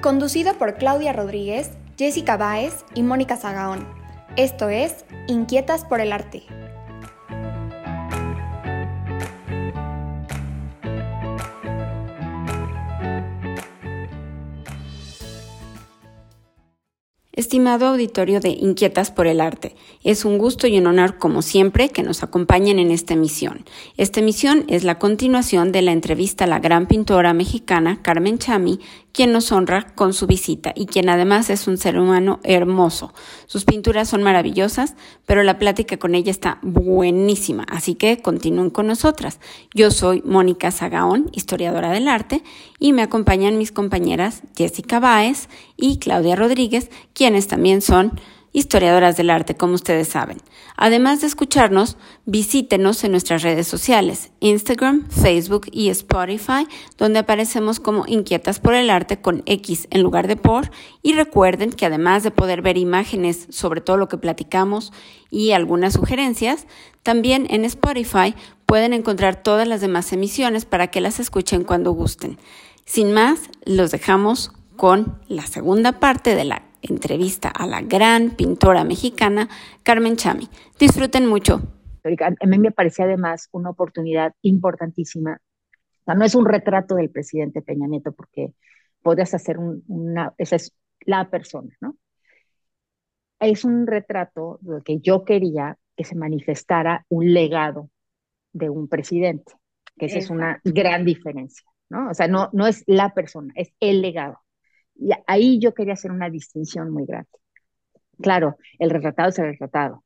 Conducido por Claudia Rodríguez, Jessica Báez y Mónica Zagaón. Esto es Inquietas por el Arte. Estimado auditorio de Inquietas por el Arte, es un gusto y un honor, como siempre, que nos acompañen en esta emisión. Esta emisión es la continuación de la entrevista a la gran pintora mexicana Carmen Chami, quien nos honra con su visita y quien además es un ser humano hermoso. Sus pinturas son maravillosas, pero la plática con ella está buenísima, así que continúen con nosotras. Yo soy Mónica Zagaón, historiadora del arte, y me acompañan mis compañeras Jessica Báez y Claudia Rodríguez, quienes también son historiadoras del arte, como ustedes saben. Además de escucharnos, visítenos en nuestras redes sociales, Instagram, Facebook y Spotify, donde aparecemos como Inquietas por el Arte con X en lugar de por. Y recuerden que además de poder ver imágenes sobre todo lo que platicamos y algunas sugerencias, también en Spotify pueden encontrar todas las demás emisiones para que las escuchen cuando gusten. Sin más, los dejamos con la segunda parte de la entrevista a la gran pintora mexicana Carmen Chami. Disfruten mucho. A mí me parecía además una oportunidad importantísima. no es un retrato del presidente Peña Nieto porque podrías hacer una, esa es la persona, ¿no? Es un retrato de que yo quería que se manifestara un legado de un presidente, que esa es una gran diferencia, ¿no? O sea, no, no es la persona, es el legado. Y ahí yo quería hacer una distinción muy grande. Claro, el retratado es el retratado,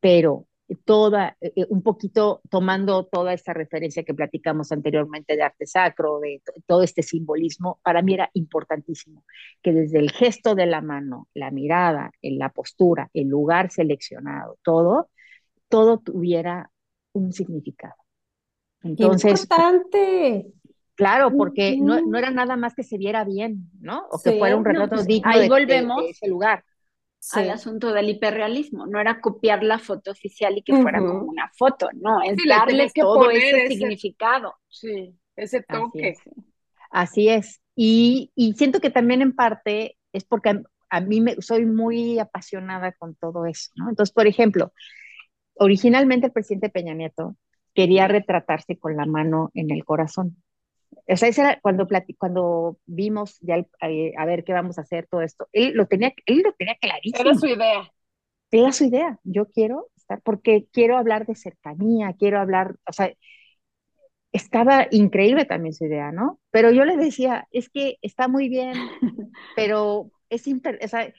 pero toda, eh, eh, un poquito tomando toda esta referencia que platicamos anteriormente de arte sacro, de todo este simbolismo, para mí era importantísimo que desde el gesto de la mano, la mirada, en la postura, el lugar seleccionado, todo, todo tuviera un significado. Entonces, importante. Claro, porque no, no, era nada más que se viera bien, ¿no? O que fuera un retrato pues, digno ahí de, volvemos ese lugar. Al asunto del hiperrealismo, no era copiar la foto oficial y que fuera como una foto, no, es darle todo ese, significado. Sí, ese toque. Así es. Y, y, siento que también en parte es porque a, mí me, soy muy apasionada con todo eso, ¿no? Entonces, por ejemplo, originalmente el presidente Peña Nieto quería retratarse con la mano en el corazón o sea, era cuando, cuando vimos ya eh, a ver qué vamos a hacer, todo esto, él lo tenía, él lo tenía clarísimo. Era su idea. Era su idea. Yo quiero estar, porque quiero hablar de cercanía, quiero hablar, o sea, estaba increíble también su idea, ¿no? Pero yo le decía, es que está muy bien, pero es o sea,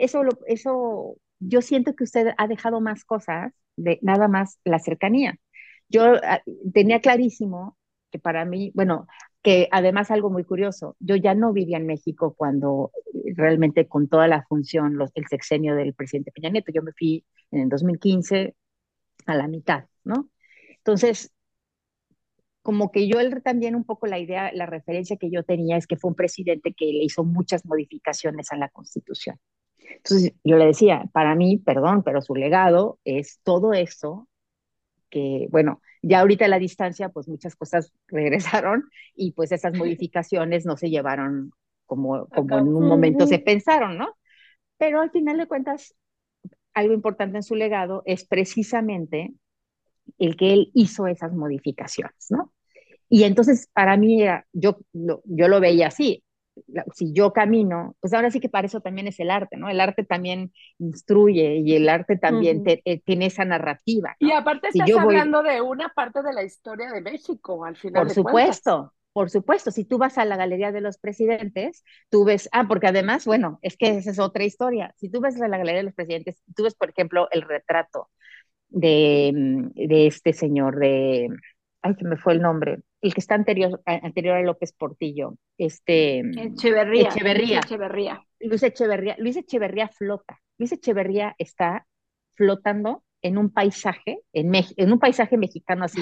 eso, eso, yo siento que usted ha dejado más cosas de nada más la cercanía. Yo ah, tenía clarísimo que para mí, bueno, que además algo muy curioso, yo ya no vivía en México cuando eh, realmente con toda la función, el sexenio del presidente Peña Nieto, yo me fui en el 2015 a la mitad, ¿no? Entonces, como que yo también un poco la idea, la referencia que yo tenía es que fue un presidente que le hizo muchas modificaciones a la Constitución. Entonces, yo le decía, para mí, perdón, pero su legado es todo eso que, bueno, ya ahorita a la distancia, pues muchas cosas regresaron y pues esas modificaciones no se llevaron como, como en un momento se pensaron, ¿no? Pero al final de cuentas, algo importante en su legado es precisamente el que él hizo esas modificaciones, ¿no? Y entonces para mí era, yo, yo lo veía así, si yo camino, pues ahora sí que para eso también es el arte, ¿no? El arte también instruye y el arte también eh, tiene esa narrativa. Y aparte estás hablando de una parte de la historia de México, al final. Por supuesto. Por supuesto, si tú vas a la Galería de los Presidentes, tú ves, ah, porque además, bueno, es que esa es otra historia. Si tú ves a la Galería de los Presidentes, tú ves, por ejemplo, el retrato de, mm, de este señor, de, ay, que me fue el nombre, el que está anterior, anterior a López Portillo, este Echeverría. Echeverría. Luis Echeverría. Luis Echeverría. Luis Echeverría flota. Luis Echeverría está flotando en un paisaje, en, en un paisaje mexicano así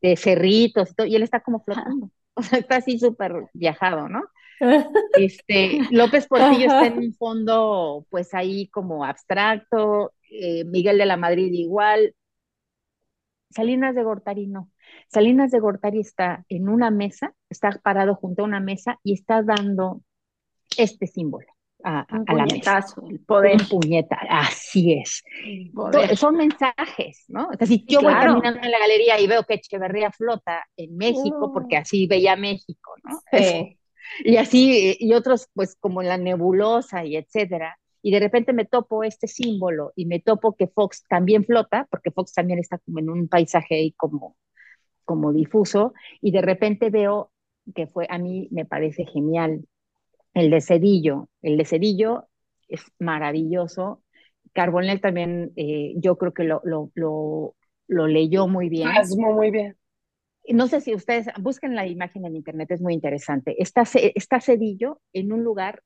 de cerritos y todo, y él está como flotando. O sea, está así súper viajado, ¿no? Este, López Portillo está en un fondo, pues ahí como abstracto, eh, Miguel de la Madrid igual, Salinas de Gortari no. Salinas de Gortari está en una mesa, está parado junto a una mesa y está dando este símbolo a, la mesa. El poder. Un puñeta, así es. Son mensajes, ¿no? O si yo voy caminando en la galería y veo que Echeverría flota en México, porque uh. así veía México, ¿no? Y así, y otros, pues como la nebulosa y etcétera y de repente me topo este símbolo y me topo que Fox también flota, porque Fox también está como en un paisaje ahí como, como difuso, y de repente veo que fue, a mí me parece genial, el de Cedillo. El de Cedillo es maravilloso. Carbonell también, eh, yo creo que lo, lo, lo, lo leyó muy bien. muy bien. No sé si ustedes busquen la imagen en internet, es muy interesante. Está, está Cedillo en un lugar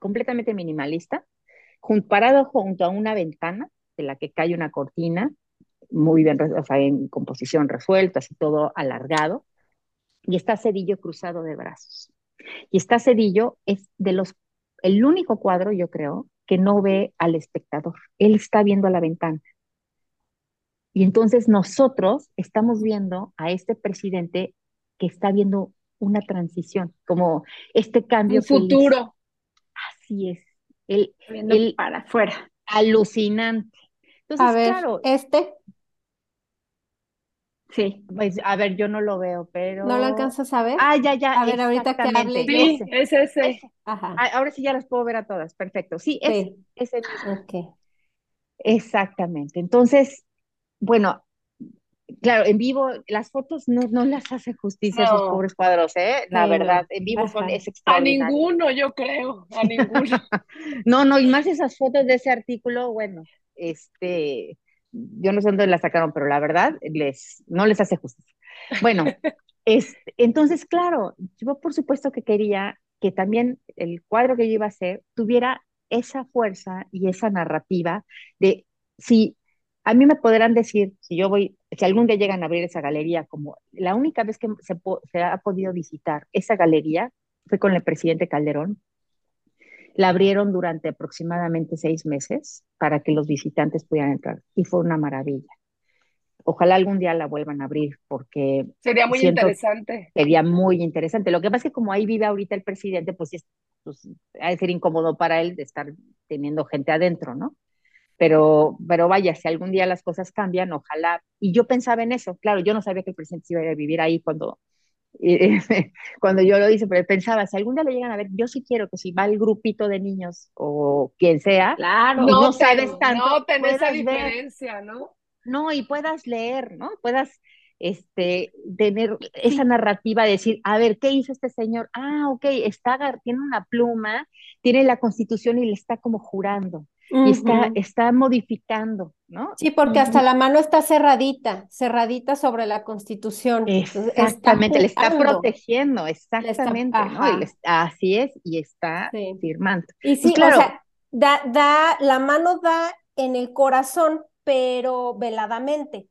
completamente minimalista, parado junto a una ventana de la que cae una cortina, muy bien, o sea, en composición resuelta, así todo alargado, y está Cedillo cruzado de brazos. Y está Cedillo es de los, el único cuadro, yo creo, que no ve al espectador. Él está viendo a la ventana. Y entonces nosotros estamos viendo a este presidente que está viendo una transición, como este cambio. Un futuro. Así es. El, para afuera. Alucinante. Entonces, a ver, claro. Este. Sí. Pues, a ver, yo no lo veo, pero. ¿No lo alcanzas a ver? Ah, ya, ya. A ver, ahorita que hable. Sí, es ese. Ajá. Ah, ahora sí ya las puedo ver a todas. Perfecto. Sí, es ese mismo. Ok. Exactamente. Entonces, bueno, claro, en vivo las fotos no, no las hace justicia a esos pobres cuadros, ¿eh? La verdad, en vivo son, es extraordinario. A ninguno, yo creo, a ninguno. no, no, y más esas fotos de ese artículo, bueno, este, yo no sé dónde las sacaron, pero la verdad, les, no les hace justicia. Bueno, es, entonces, claro, yo por supuesto que quería que también el cuadro que yo iba a hacer tuviera esa fuerza y esa narrativa de si a mí me podrán decir, si yo voy, si algún día llegan a abrir esa galería, como la única vez que se, ha podido visitar esa galería fue con el presidente Calderón. La abrieron durante aproximadamente seis meses para que los visitantes pudieran entrar y fue una maravilla. Ojalá algún día la vuelvan a abrir porque... Sería muy interesante. Sería muy interesante. Lo que pasa es que como ahí vive ahorita el presidente, pues, es, pues ha de ser incómodo para él de estar teniendo gente adentro, ¿no? pero, pero vaya, si algún día las cosas cambian, ojalá. Y yo pensaba en eso, claro, yo no sabía que el presidente iba a vivir ahí cuando, cuando yo lo hice, pero pensaba, si algún día lo llegan a ver, yo sí quiero que si va el grupito de niños o quien sea, claro, no, sabes tanto, no tenés esa diferencia, ¿no? No, y puedas leer, ¿no? Puedas este, tener esa narrativa de decir, a ver, ¿qué hizo este señor? Ah, ok, está, tiene una pluma, tiene la constitución y le está como jurando y está, está modificando, ¿no? Sí, porque hasta la mano está cerradita, cerradita sobre la constitución. Exactamente, le está protegiendo, exactamente, ¿no? así es, y está firmando. Y sí, claro, o sea, da, da, la mano da en el corazón, pero veladamente.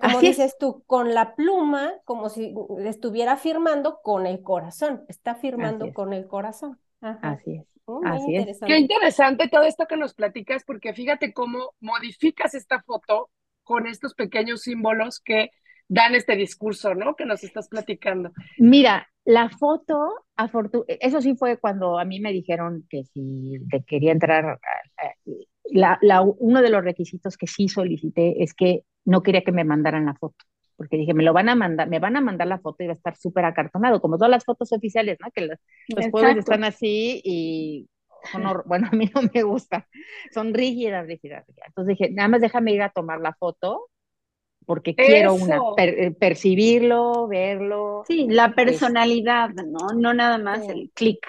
Como dices tú, con la pluma, como si estuviera firmando con el corazón, está firmando con el corazón. Así es. Oh, Así es. Qué interesante todo esto que nos platicas, porque fíjate cómo modificas esta foto con estos pequeños símbolos que dan este discurso, ¿no? Que nos estás platicando. Mira, la foto, eso sí fue cuando a mí me dijeron que si te quería entrar, la, uno de los requisitos que sí solicité es que no quería que me mandaran la foto porque dije, me lo van a mandar, me van a mandar la foto y va a estar súper acartonado, como todas las fotos oficiales, ¿no? Que los, los están así y bueno, a mí no me gusta, son rígidas, rígidas, rígidas. Entonces dije, nada más déjame ir a tomar la foto porque quiero una, eh, percibirlo, verlo. Sí, la personalidad, ¿no? No nada más el clic.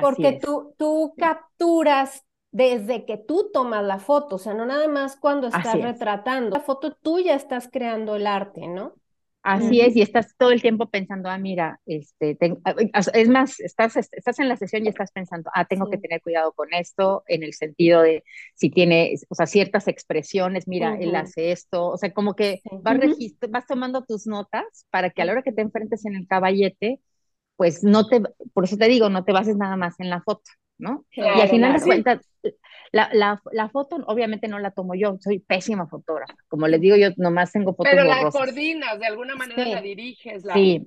Porque tú, tú capturas desde que tú tomas la foto, o sea, no nada más cuando estás retratando. La foto tuya estás creando el arte, ¿no? Así es, y estás todo el tiempo pensando, ah, mira, este, ah, es más, estás, estás en la sesión y estás pensando, ah, tengo que tener cuidado con esto, en el sentido de si tiene, o sea, ciertas expresiones, mira, él hace esto, o sea, como que vas, vas tomando tus notas para que a la hora que te enfrentes en el caballete, pues no te, por eso te digo, no te bases nada más en la foto, ¿no? y al final de cuentas, la, la, la, foto obviamente no la tomo yo, soy pésima fotógrafa. Como les digo, yo nomás tengo fotos Pero la coordinas, de alguna manera la diriges. Sí,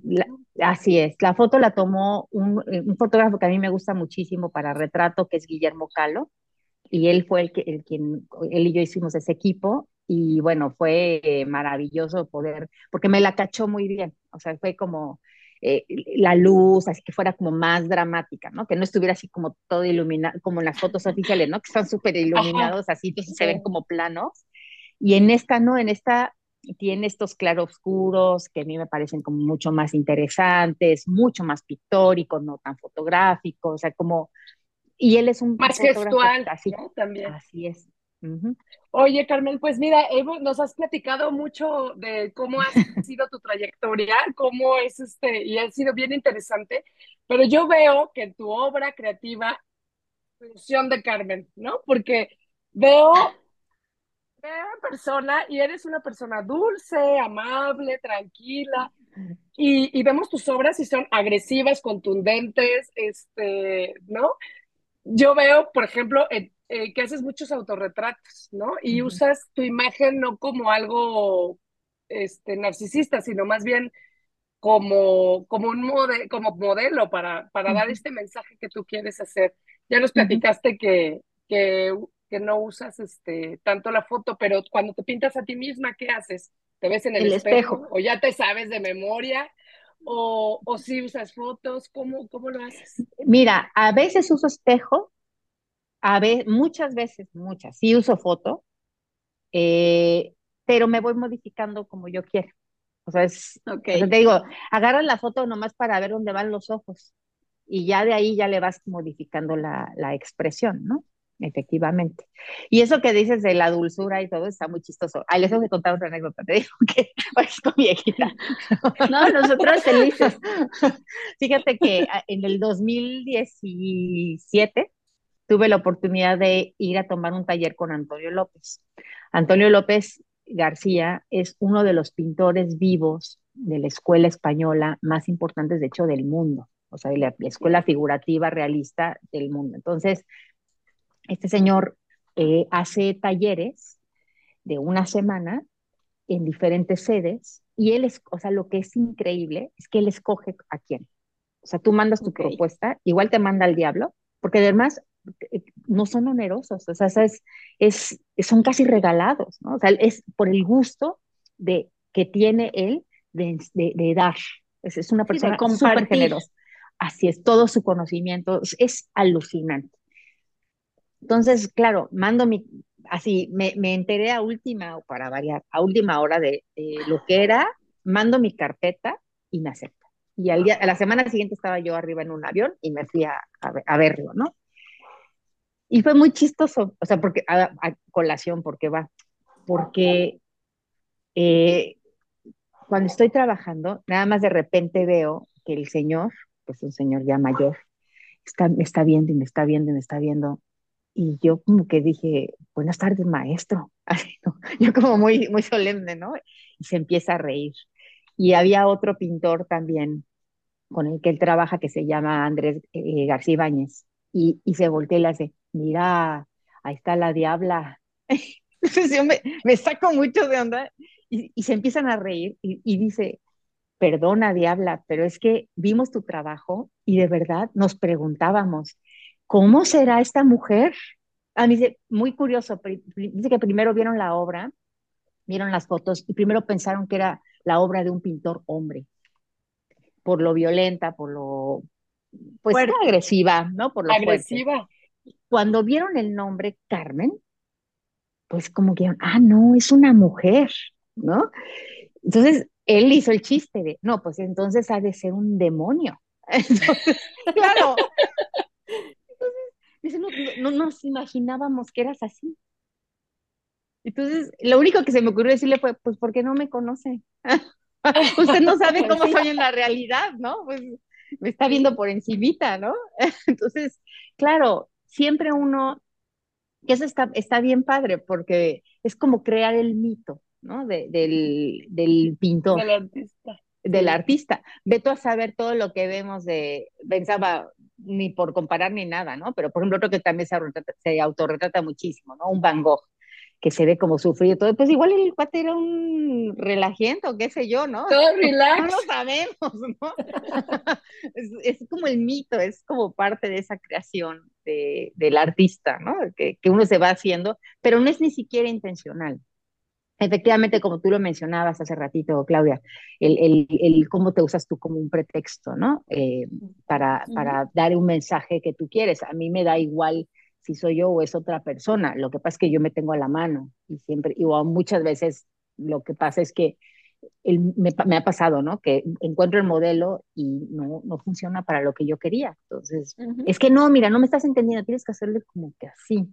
así es. La foto la tomó un, un, fotógrafo que a mí me gusta muchísimo para retrato, que es Guillermo Calo. Y él fue el, que, el quien, él y yo hicimos ese equipo. Y bueno, fue maravilloso poder, porque me la cachó muy bien. O sea, fue como, eh, la luz, así que fuera como más dramática, ¿no? Que no estuviera así como todo iluminado, como en las fotos oficiales, ¿no? Que están súper iluminados, así, entonces se ven como planos. Y en esta, ¿no? En esta tiene estos claroscuros que a mí me parecen como mucho más interesantes, mucho más pictóricos, no tan fotográficos, o sea, como... Y él es un... Más gestual, así, También. Así es. Oye, Carmen, pues mira, Evo, nos has platicado mucho de cómo ha sido tu trayectoria, cómo es este, y ha sido bien interesante, pero yo veo que tu obra creativa, función de Carmen, ¿no? Porque veo, veo persona y eres una persona dulce, amable, tranquila, y, y vemos tus obras y son agresivas, contundentes, este, ¿no? Yo veo, por ejemplo, en eh, que haces muchos autorretratos, ¿no? Y usas tu imagen no como algo este, narcisista, sino más bien como, como un como modelo para, para dar este mensaje que tú quieres hacer. Ya nos platicaste que, que, que, no usas este, tanto la foto, pero cuando te pintas a ti misma, ¿qué haces? ¿Te ves en el, espejo? ¿O ya te sabes de memoria? ¿O, o si usas fotos? ¿Cómo, ¿Cómo lo haces? Mira, a veces uso espejo, a ver, muchas veces, muchas, sí uso foto, eh, pero me voy modificando como yo quiero. O sea, es, te digo, agarras la foto nomás para ver dónde van los ojos y ya de ahí ya le vas modificando la, la expresión, ¿no? Efectivamente. Y eso que dices de la dulzura y todo está muy chistoso. Ay, les tengo que contar otra anécdota. Te digo que estoy viejita. No, nosotros felices. Fíjate que ah, en el 2017 tuve la oportunidad de ir a tomar un taller con Antonio López. Antonio López García es uno de los pintores vivos de la escuela española más importantes, de hecho, del mundo, o sea, de la, escuela figurativa realista del mundo. Entonces, este señor eh, hace talleres de una semana en diferentes sedes y él es, o sea, lo que es increíble es que él escoge a quién. O sea, tú mandas tu propuesta, igual te manda al diablo, porque además no son onerosos, o sea, es, es, son casi regalados, ¿no? O sea, es por el gusto de, que tiene él de, de, dar. Es, es, una persona súper generosa. Así es, todo su conocimiento es alucinante. Entonces, claro, mando mi, así, me, me enteré a última, para variar, a última hora de, lo que era, mando mi carpeta y me acepta. Y al día, a la semana siguiente estaba yo arriba en un avión y me fui a, a verlo, ¿no? Y fue muy chistoso, o sea, porque a, colación, porque va, porque eh, cuando estoy trabajando, nada más de repente veo que el señor, pues un señor ya mayor, está, me está viendo y me está viendo y me está viendo. Y yo como que dije, buenas tardes, maestro. Yo como muy, muy solemne, ¿no? Y se empieza a reír. Y había otro pintor también con el que él trabaja que se llama Andrés eh, García Ibáñez. Y, se voltea y le hace, mira, ahí está la diabla. Entonces yo me, saco mucho de onda y, se empiezan a reír y, dice, perdona diabla, pero es que vimos tu trabajo y de verdad nos preguntábamos, ¿cómo será esta mujer? A mí dice, muy curioso, dice que primero vieron la obra, vieron las fotos y primero pensaron que era la obra de un pintor hombre, por lo violenta, por lo pues agresiva, ¿no? Por lo agresiva. Cuando vieron el nombre Carmen, pues como que, ah, no, es una mujer, ¿no? Entonces, él hizo el chiste de, no, pues entonces ha de ser un demonio. claro. Entonces, no, no, nos imaginábamos que eras así. Entonces, lo único que se me ocurrió decirle fue, pues, ¿por qué no me conoce? Usted no sabe cómo soy en la realidad, ¿no? Pues me está viendo por encimita, ¿no? Entonces, claro, siempre uno, que eso está, está bien padre, porque es como crear el mito, ¿no? del, del pintor. Del artista. Del artista. Ve a saber todo lo que vemos de, pensaba, ni por comparar ni nada, ¿no? Pero, por ejemplo, otro que también se, se autorretrata muchísimo, ¿no? Un Van Gogh que se ve como sufrido todo, pues igual el cuate era un relajento, qué sé yo, ¿no? Todo relax. No lo sabemos, ¿no? es, como el mito, es como parte de esa creación de, del artista, ¿no? Que, que, uno se va haciendo, pero no es ni siquiera intencional. Efectivamente, como tú lo mencionabas hace ratito, Claudia, el, el, el cómo te usas tú como un pretexto, ¿no? Eh, para, para dar un mensaje que tú quieres. A mí me da igual si soy yo o es otra persona. Lo que pasa es que yo me tengo a la mano y siempre, y muchas veces lo que pasa es que me, ha pasado, ¿no? Que encuentro el modelo y no, no funciona para lo que yo quería. Entonces, es que no, mira, no me estás entendiendo, tienes que hacerle como que así.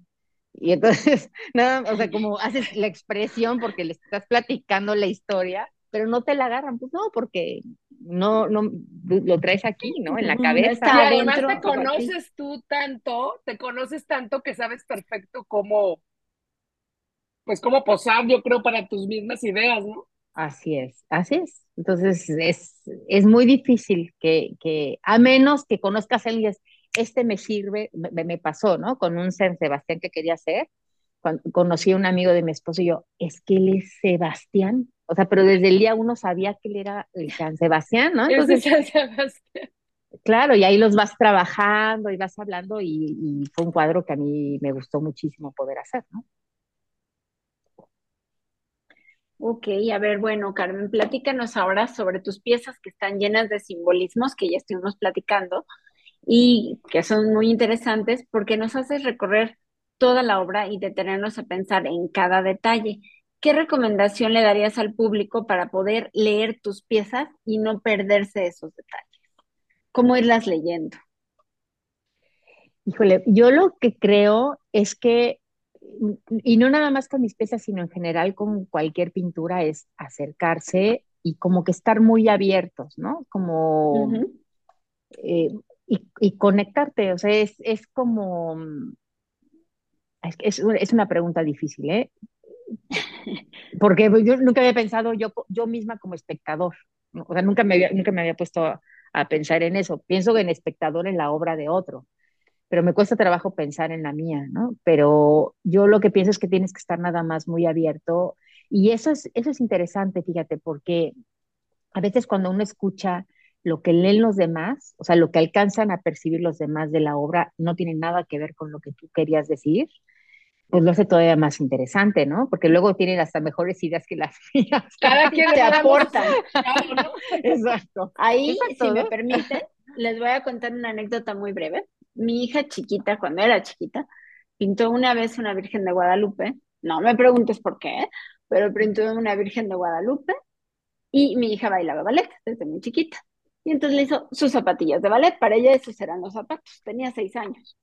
Y entonces, nada, o sea, como haces la expresión porque le estás platicando la historia, pero no te la agarran, pues no, porque no, no, lo traes aquí, ¿no? En la cabeza. Y además te conoces tú tanto, te conoces tanto que sabes perfecto cómo, pues cómo posar, yo creo, para tus mismas ideas, ¿no? Así es, así es. Entonces es, es muy difícil que, que, a menos que conozcas a alguien, este me sirve, me, me pasó, ¿no? Con un San Sebastián que quería hacer, cuando conocí a un amigo de mi esposo y yo, es que él es Sebastián, o sea, pero desde el día uno sabía que él era el San Sebastián, ¿no? Entonces, San Sebastián. Claro, y ahí los vas trabajando y vas hablando y, fue un cuadro que a mí me gustó muchísimo poder hacer, ¿no? Ok, a ver, bueno, Carmen, platícanos ahora sobre tus piezas que están llenas de simbolismos que ya estuvimos platicando y que son muy interesantes porque nos haces recorrer toda la obra y detenernos a pensar en cada detalle. ¿Qué recomendación le darías al público para poder leer tus piezas y no perderse esos detalles? ¿Cómo irlas leyendo? Híjole, yo lo que creo es que, y no nada más con mis piezas, sino en general con cualquier pintura, es acercarse y como que estar muy abiertos, ¿no? Como... Eh, y, conectarte, o sea, es, es como... Es, es, una pregunta difícil, ¿eh? Porque yo nunca había pensado yo, yo misma como espectador, o sea, nunca me había, nunca me había puesto a, pensar en eso. Pienso en espectador en la obra de otro, pero me cuesta trabajo pensar en la mía, ¿no? Pero yo lo que pienso es que tienes que estar nada más muy abierto y eso es, eso es interesante, fíjate, porque a veces cuando uno escucha lo que leen los demás, o sea, lo que alcanzan a percibir los demás de la obra, no tiene nada que ver con lo que tú querías decir pues lo hace todavía más interesante, ¿no? Porque luego tienen hasta mejores ideas que las mías. Cada quien te aporta. Exacto. Ahí, si me permiten, les voy a contar una anécdota muy breve. Mi hija chiquita, cuando era chiquita, pintó una vez una Virgen de Guadalupe. No me preguntes por qué, pero pintó una Virgen de Guadalupe y mi hija bailaba ballet desde muy chiquita. Y entonces le hizo sus zapatillas de ballet. Para ella esos eran los zapatos. Tenía seis años.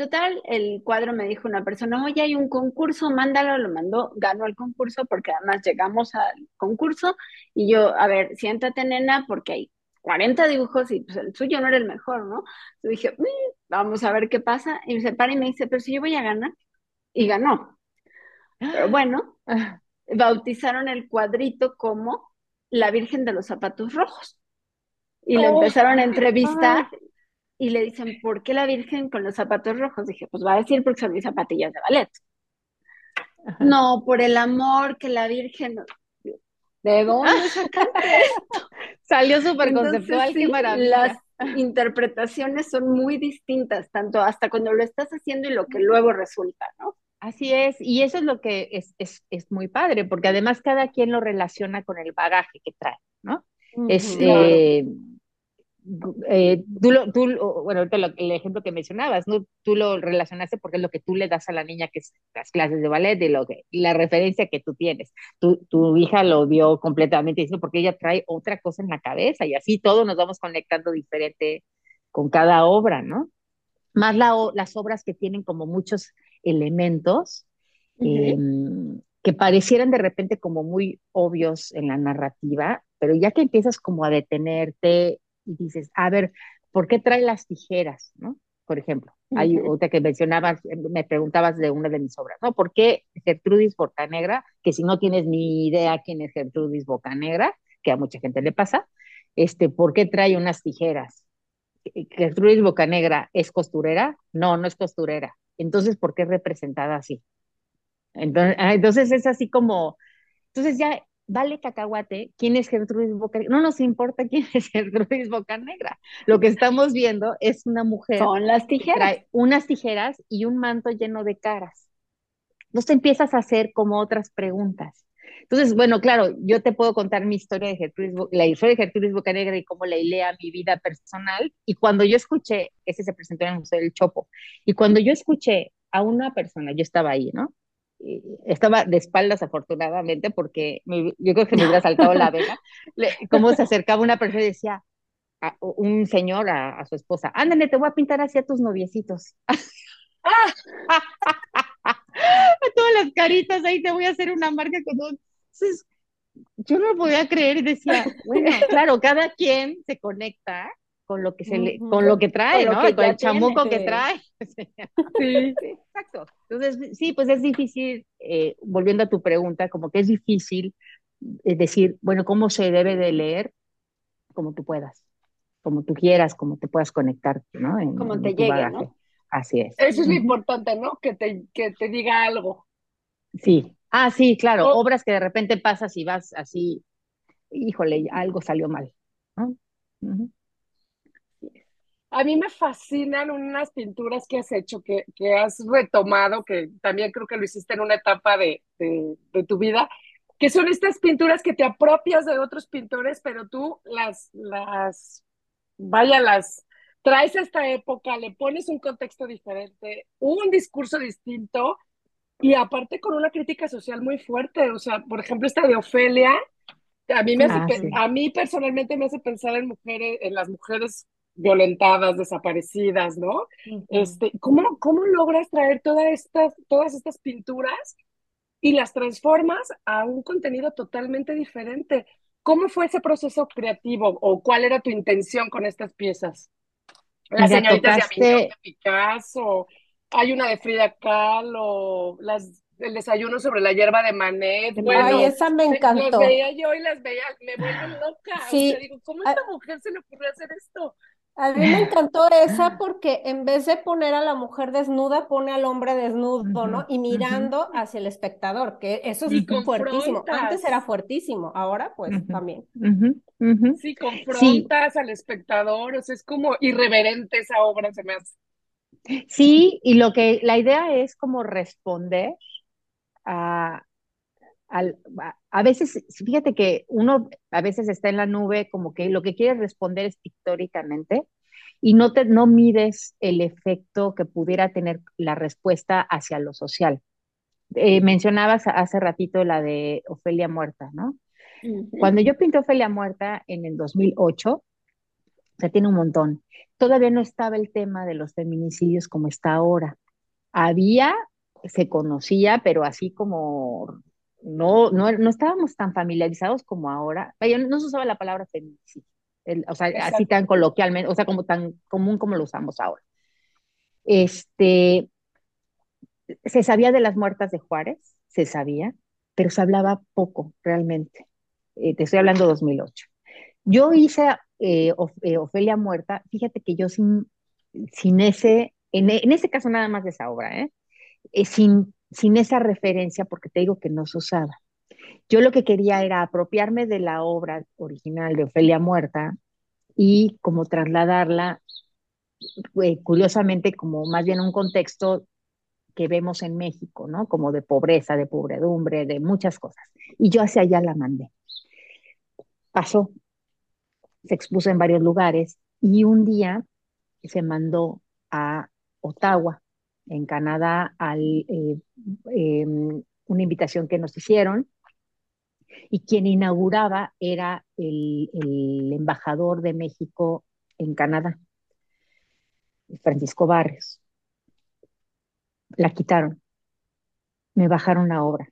Total, el cuadro me dijo una persona, oye, hay un concurso, mándalo, lo mandó, ganó el concurso porque además llegamos al concurso y yo, a ver, siéntate nena porque hay 40 dibujos y pues el suyo no era el mejor, ¿no? Yo dije, mm, vamos a ver qué pasa y me separa y me dice, pero si yo voy a ganar y ganó. Pero bueno, bautizaron el cuadrito como la Virgen de los Zapatos Rojos y le oh. empezaron a entrevistar y le dicen, ¿por qué la Virgen con los zapatos rojos? Dije, pues va a decir porque son mis zapatillas de ballet. No, por el amor que la Virgen. ¿De dónde sacaste esto? Salió súper conceptual, qué Las interpretaciones son muy distintas, tanto hasta cuando lo estás haciendo y lo que luego resulta, ¿no? Así es, y eso es lo que es, es, es, muy padre, porque además cada quien lo relaciona con el bagaje que trae, ¿no? es, eh, eh, tú, lo, tú, bueno, el ejemplo que mencionabas, ¿no? Tú lo relacionaste porque es lo que tú le das a la niña, que es las clases de ballet, de lo que, la referencia que tú tienes. Tu, tu hija lo dio completamente distinto porque ella trae otra cosa en la cabeza y así todos nos vamos conectando diferente con cada obra, ¿no? Más la, las obras que tienen como muchos elementos em, que parecieran de repente como muy obvios en la narrativa, pero ya que empiezas como a detenerte y dices, a ver, ¿por qué trae las tijeras? ¿no? Por ejemplo, hay otra que mencionabas, me preguntabas de una de mis obras, ¿no? ¿Por qué Gertrudis Bocanegra? Que si no tienes ni idea quién es Gertrudis Bocanegra, que a mucha gente le pasa, este, ¿por qué trae unas tijeras? ¿Gertrudis Bocanegra es costurera? No, no es costurera. Entonces, ¿por qué es representada así? Entonces, ah, entonces es así como, entonces ya vale cacahuate, ¿quién es Gertrudis Bocanegra? No nos importa quién es Gertrudis Bocanegra. Lo que estamos viendo es una mujer. Son las tijeras. trae unas tijeras y un manto lleno de caras. Entonces empiezas a hacer como otras preguntas. Entonces, bueno, claro, yo te puedo contar mi historia de Gertrudis, la historia de Gertrudis Bocanegra y cómo la hilé a mi vida personal. Y cuando yo escuché, ese se presentó en el Museo del Chopo, y cuando yo escuché a una persona, yo estaba ahí, ¿no? Estaba de espaldas afortunadamente porque yo creo que me hubiera saltado la vela, cómo se acercaba una persona y decía, a, un señor a, su esposa, ándale, te voy a pintar así a tus noviecitos. Todas las caritas ahí te voy a hacer una marca con un... Entonces, yo no lo podía creer y decía, bueno, claro, cada quien se conecta con lo que se le, con lo que trae, ¿no? con el chamuco que, trae. sí. exacto. Entonces, sí, pues es difícil, eh, volviendo a tu pregunta, como que es difícil eh, decir, bueno, ¿cómo se debe de leer? Como tú puedas, como tú quieras, como te puedas conectar, ¿no? como te llegue, ¿no? Así es. Eso es lo importante, ¿no? Que te, que te diga algo. Sí. Ah, sí, claro. Obras que de repente pasas y vas así, híjole, algo salió mal. ¿no? A mí me fascinan unas pinturas que has hecho, que, que has retomado, que también creo que lo hiciste en una etapa de, de, tu vida, que son estas pinturas que te apropias de otros pintores, pero tú las, las, vaya, las traes a esta época, le pones un contexto diferente, un discurso distinto y aparte con una crítica social muy fuerte. O sea, por ejemplo, esta de Ofelia, a mí, me hace, ah, a mí personalmente me hace pensar en mujeres, en las mujeres violentadas, desaparecidas, ¿no? este, ¿cómo, ¿Cómo logras traer todas estas, todas estas pinturas y las transformas a un contenido totalmente diferente? ¿Cómo fue ese proceso creativo o cuál era tu intención con estas piezas? Las señoritas de Picasso, hay una de Frida Kahlo, las el desayuno sobre la hierba de Manet. Bueno, Ay, esa me encantó. Las veía yo y las veía, me vuelvo loca. Sí. digo, ¿cómo a esta mujer se le ocurrió hacer esto? A mí me encantó esa porque en vez de poner a la mujer desnuda, pone al hombre desnudo, ¿no? Y mirando hacia el espectador, que eso es fuertísimo. Antes era fuertísimo, ahora pues también. Sí, confrontas al espectador, o sea, es como irreverente esa obra, se me hace. Sí, y lo que la idea es como responder a, a, veces, fíjate que uno a veces está en la nube como que lo que quiere responder es pictóricamente y no, te, no mides el efecto que pudiera tener la respuesta hacia lo social. Eh, mencionabas hace ratito la de Ofelia Muerta, ¿no? Cuando yo pinté Ofelia Muerta en el 2008, o sea, tiene un montón, todavía no estaba el tema de los feminicidios como está ahora. Había, se conocía, pero así como no, no, no estábamos tan familiarizados como ahora. Vaya, no se usaba la palabra feminicidio, o sea, así tan coloquialmente, o sea, como tan común como lo usamos ahora. Este, se sabía de las muertas de Juárez, se sabía, pero se hablaba poco realmente. Eh, te estoy hablando de 2008. Yo hice eh, eh, Ofelia Muerta, fíjate que yo sin, sin ese, en, en ese caso nada más de esa obra, ¿eh? sin sin esa referencia, porque te digo que no se usaba. Yo lo que quería era apropiarme de la obra original de Ofelia Muerta y como trasladarla, eh, curiosamente, como más bien un contexto que vemos en México, ¿no? Como de pobreza, de pobredumbre, de muchas cosas. Y yo hacia allá la mandé. Pasó, se expuso en varios lugares y un día se mandó a Ottawa, en Canadá, al, eh, em, una invitación que nos hicieron y quien inauguraba era el, el embajador de México en Canadá, Francisco Barrios. La quitaron, me bajaron la obra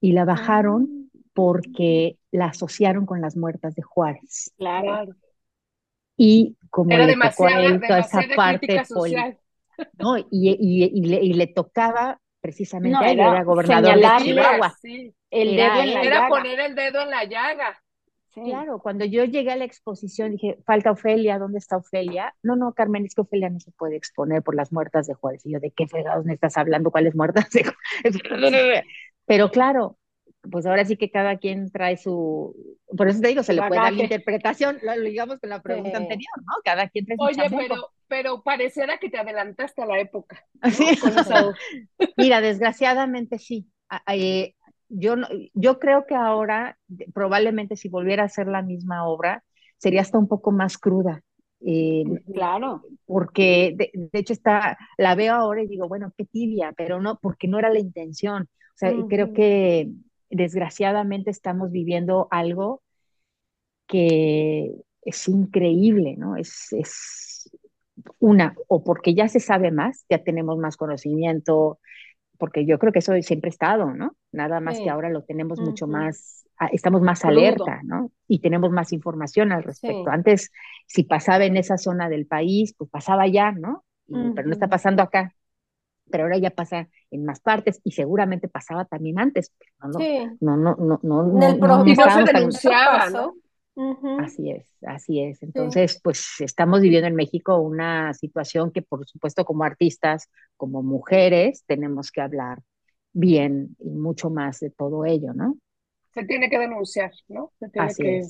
y la bajaron ah. porque la asociaron con las muertas de Juárez. Claro. Y como le tocó a él toda esa parte ¿no? Y, y, y, le, y, le, tocaba precisamente a él, era, gobernador de Chihuahua. Sí. El dedo en la era poner el dedo en la llaga. Claro, cuando yo llegué a la exposición dije, falta Ofelia, ¿dónde está Ofelia? No, no, Carmen, es que Ofelia no se puede exponer por las muertas de Juárez. Y yo, ¿de qué fregados me estás hablando? ¿Cuáles muertas de Juárez? Pero claro, pues ahora sí que cada quien trae su, por eso te digo, se le puede dar la interpretación, lo, digamos con la pregunta anterior, ¿no? Cada quien trae su Oye, pero, pero pareciera que te adelantaste a la época. Mira, desgraciadamente sí. Eh, yo, yo creo que ahora, probablemente si volviera a hacer la misma obra, sería hasta un poco más cruda. Eh, claro. Porque de, hecho está, la veo ahora y digo, bueno, qué tibia, pero no, porque no era la intención. O sea, creo que desgraciadamente estamos viviendo algo que es increíble, ¿no? Es, es una, o porque ya se sabe más, ya tenemos más conocimiento, porque yo creo que eso siempre ha estado, ¿no? Nada más que ahora lo tenemos mucho más, estamos más alerta, ¿no? Y tenemos más información al respecto. Antes, si pasaba en esa zona del país, pues pasaba ya, ¿no? Pero no está pasando acá pero ahora ya pasa en más partes y seguramente pasaba también antes. No, no, no, no, no, En el no, se denunciaba, ¿no? Así es, así es. Entonces, pues estamos viviendo en México una situación que, por supuesto, como artistas, como mujeres, tenemos que hablar bien y mucho más de todo ello, ¿no? Se tiene que denunciar, ¿no? Se tiene que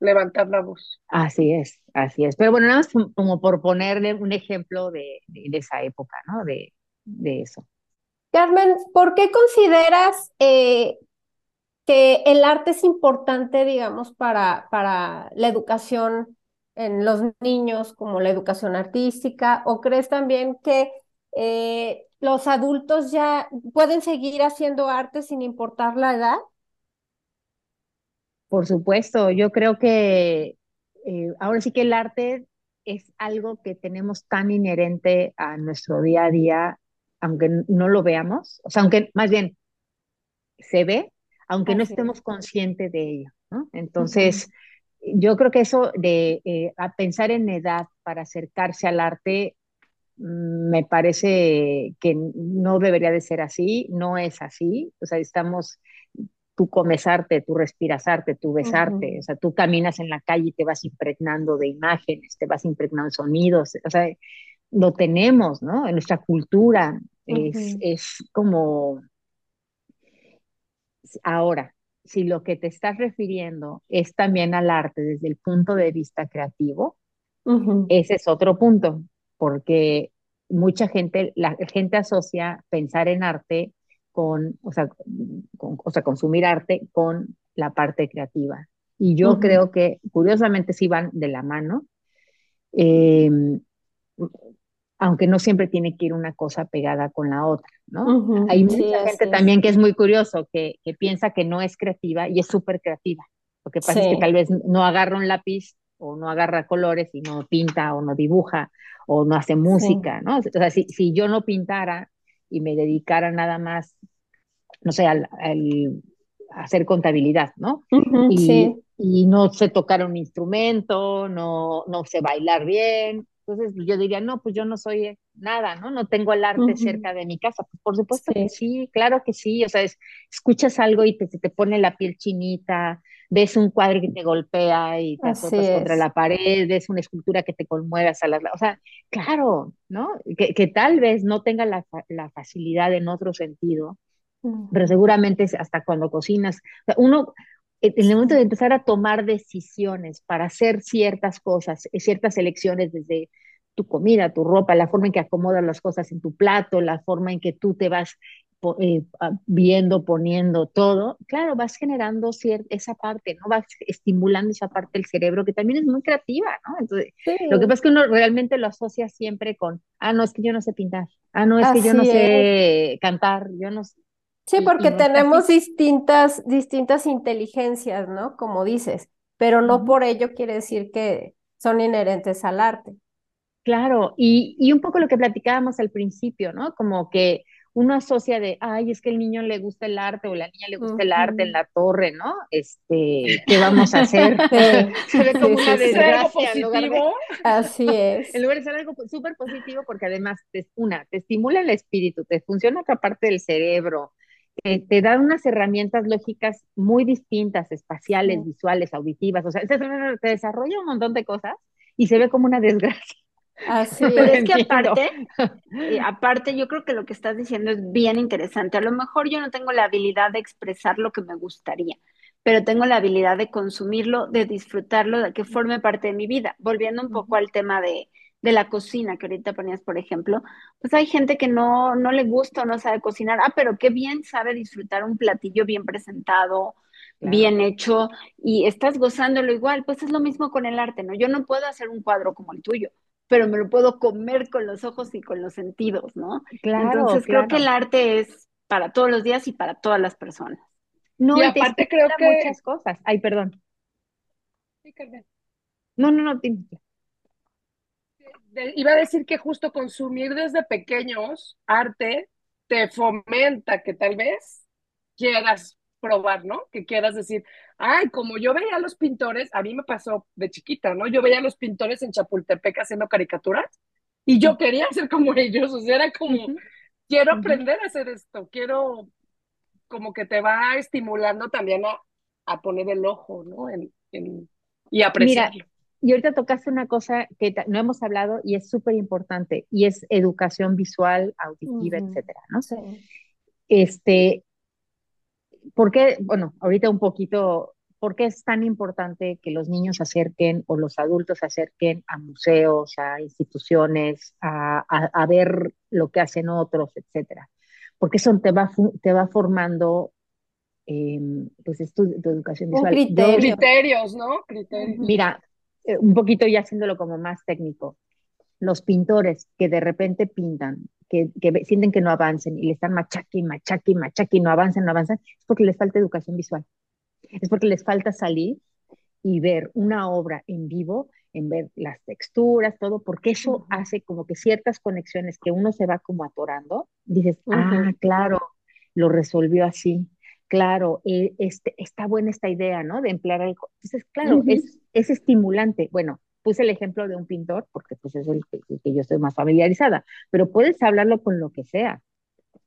levantar la voz. Así es, así es. Pero bueno, nada más como por ponerle un ejemplo de, de esa época, ¿no? De, de eso. Carmen, ¿por qué consideras eh, que el arte es importante, digamos, para, para la educación en los niños, como la educación artística? ¿O crees también que eh, los adultos ya pueden seguir haciendo arte sin importar la edad? Por supuesto, yo creo que eh, ahora sí que el arte es algo que tenemos tan inherente a nuestro día a día aunque no lo veamos, o sea, aunque más bien se ve, aunque no estemos conscientes de ello, ¿no? Entonces, yo creo que eso de eh, a pensar en edad para acercarse al arte mm, me parece que no debería de ser así, no es así, o sea, estamos, tú comes arte, tú respiras arte, tú ves arte, o sea, tú caminas en la calle y te vas impregnando de imágenes, te vas impregnando de sonidos, o sea, lo tenemos, ¿no? En nuestra cultura es, es como... Ahora, si lo que te estás refiriendo es también al arte desde el punto de vista creativo, ese es otro punto, porque mucha gente, la gente asocia pensar en arte con, o sea, o sea consumir arte con la parte creativa. Y yo creo que curiosamente sí van de la mano. Eh, aunque no siempre tiene que ir una cosa pegada con la otra, ¿no? Hay mucha gente también que es muy curioso, que, que, piensa que no es creativa y es súper creativa. Lo que pasa es que tal vez no agarra un lápiz o no agarra colores y no pinta o no dibuja o no hace música, ¿no? O sea, si, si, yo no pintara y me dedicara nada más, no sé, al, a hacer contabilidad, ¿no? y, y no sé tocar un instrumento, no, no sé bailar bien, entonces yo diría, no, pues yo no soy nada, ¿no? No tengo el arte cerca de mi casa. Pues por supuesto que sí, claro que sí. O sea, escuchas algo y te, te pone la piel chinita, ves un cuadro que te golpea y te azotas contra la pared, ves una escultura que te conmueve a la... O sea, claro, ¿no? Que, que tal vez no tenga la, la, facilidad en otro sentido, pero seguramente hasta cuando cocinas. O sea, uno, en el momento de empezar a tomar decisiones para hacer ciertas cosas, ciertas elecciones desde tu comida, tu ropa, la forma en que acomodas las cosas en tu plato, la forma en que tú te vas eh, viendo, poniendo todo, claro, vas generando esa parte, ¿no? Vas estimulando esa parte del cerebro que también es muy creativa, ¿no? Entonces, lo que pasa es que uno realmente lo asocia siempre con, ah, no, es que yo no sé pintar, ah, no, es que yo no sé cantar, yo no sé. Sí, porque tenemos distintas, distintas inteligencias, ¿no? Como dices, pero no por ello quiere decir que son inherentes al arte. Claro, y, y un poco lo que platicábamos al principio, ¿no? Como que uno asocia de, ay, es que el niño le gusta el arte o la niña le gusta el arte en la torre, ¿no? Este, ¿qué vamos a hacer? Se ve como una desgracia en lugar de... Así es. En lugar de ser algo súper positivo, porque además, te, una, te estimula el espíritu, te funciona otra parte del cerebro, te da unas herramientas lógicas muy distintas, espaciales, visuales, auditivas, o sea, te desarrolla un montón de cosas y se ve como una desgracia. Así Pero es que aparte, eh, aparte yo creo que lo que estás diciendo es bien interesante. A lo mejor yo no tengo la habilidad de expresar lo que me gustaría, pero tengo la habilidad de consumirlo, de disfrutarlo, de que forme parte de mi vida. Volviendo un poco al tema de, de la cocina que ahorita ponías, por ejemplo, pues hay gente que no, no le gusta o no sabe cocinar, ah, pero qué bien sabe disfrutar un platillo bien presentado, bien hecho, y estás gozándolo igual, pues es lo mismo con el arte, ¿no? Yo no puedo hacer un cuadro como el tuyo, pero me lo puedo comer con los ojos y con los sentidos, ¿no? Claro. Entonces creo que el arte es para todos los días y para todas las personas. No, y aparte creo que muchas cosas. Ay, perdón. Sí, no, no, no, Iba a decir que justo consumir desde pequeños arte te fomenta que tal vez quieras probar, ¿no? Que quieras decir, ay, como yo veía a los pintores, a mí me pasó de chiquita, ¿no? Yo veía a los pintores en Chapultepec haciendo caricaturas y yo quería ser como ellos, o sea, era como, quiero aprender a hacer esto, quiero, como que te va estimulando también a, a poner el ojo, ¿no? En, en, y apreciarlo. Mira, y ahorita tocaste una cosa que no hemos hablado y es súper importante, y es educación visual, auditiva, etcétera, ¿no? Sí. Este, ¿por qué, bueno, ahorita un poquito, ¿por qué es tan importante que los niños se acerquen o los adultos se acerquen a museos, a instituciones, a, a, ver lo que hacen otros, etcétera? Porque eso te va, te va formando eh, pues tu, educación visual. Criterios, ¿no? Criterios. Mira, eh, un poquito ya haciéndolo como más técnico. Los pintores que de repente pintan que, sienten que no avancen y le están machaque, machaque, machaque y no avanzan, no avanzan, es porque les falta educación visual. Es porque les falta salir y ver una obra en vivo, en ver las texturas, todo, porque eso hace como que ciertas conexiones que uno se va como atorando, dices, ah, claro, lo resolvió así, claro, eh, este, está buena esta idea, ¿no? De emplear algo. Entonces, claro, es, es estimulante. Bueno, puse el ejemplo de un pintor porque pues es el que, yo estoy más familiarizada, pero puedes hablarlo con lo que sea.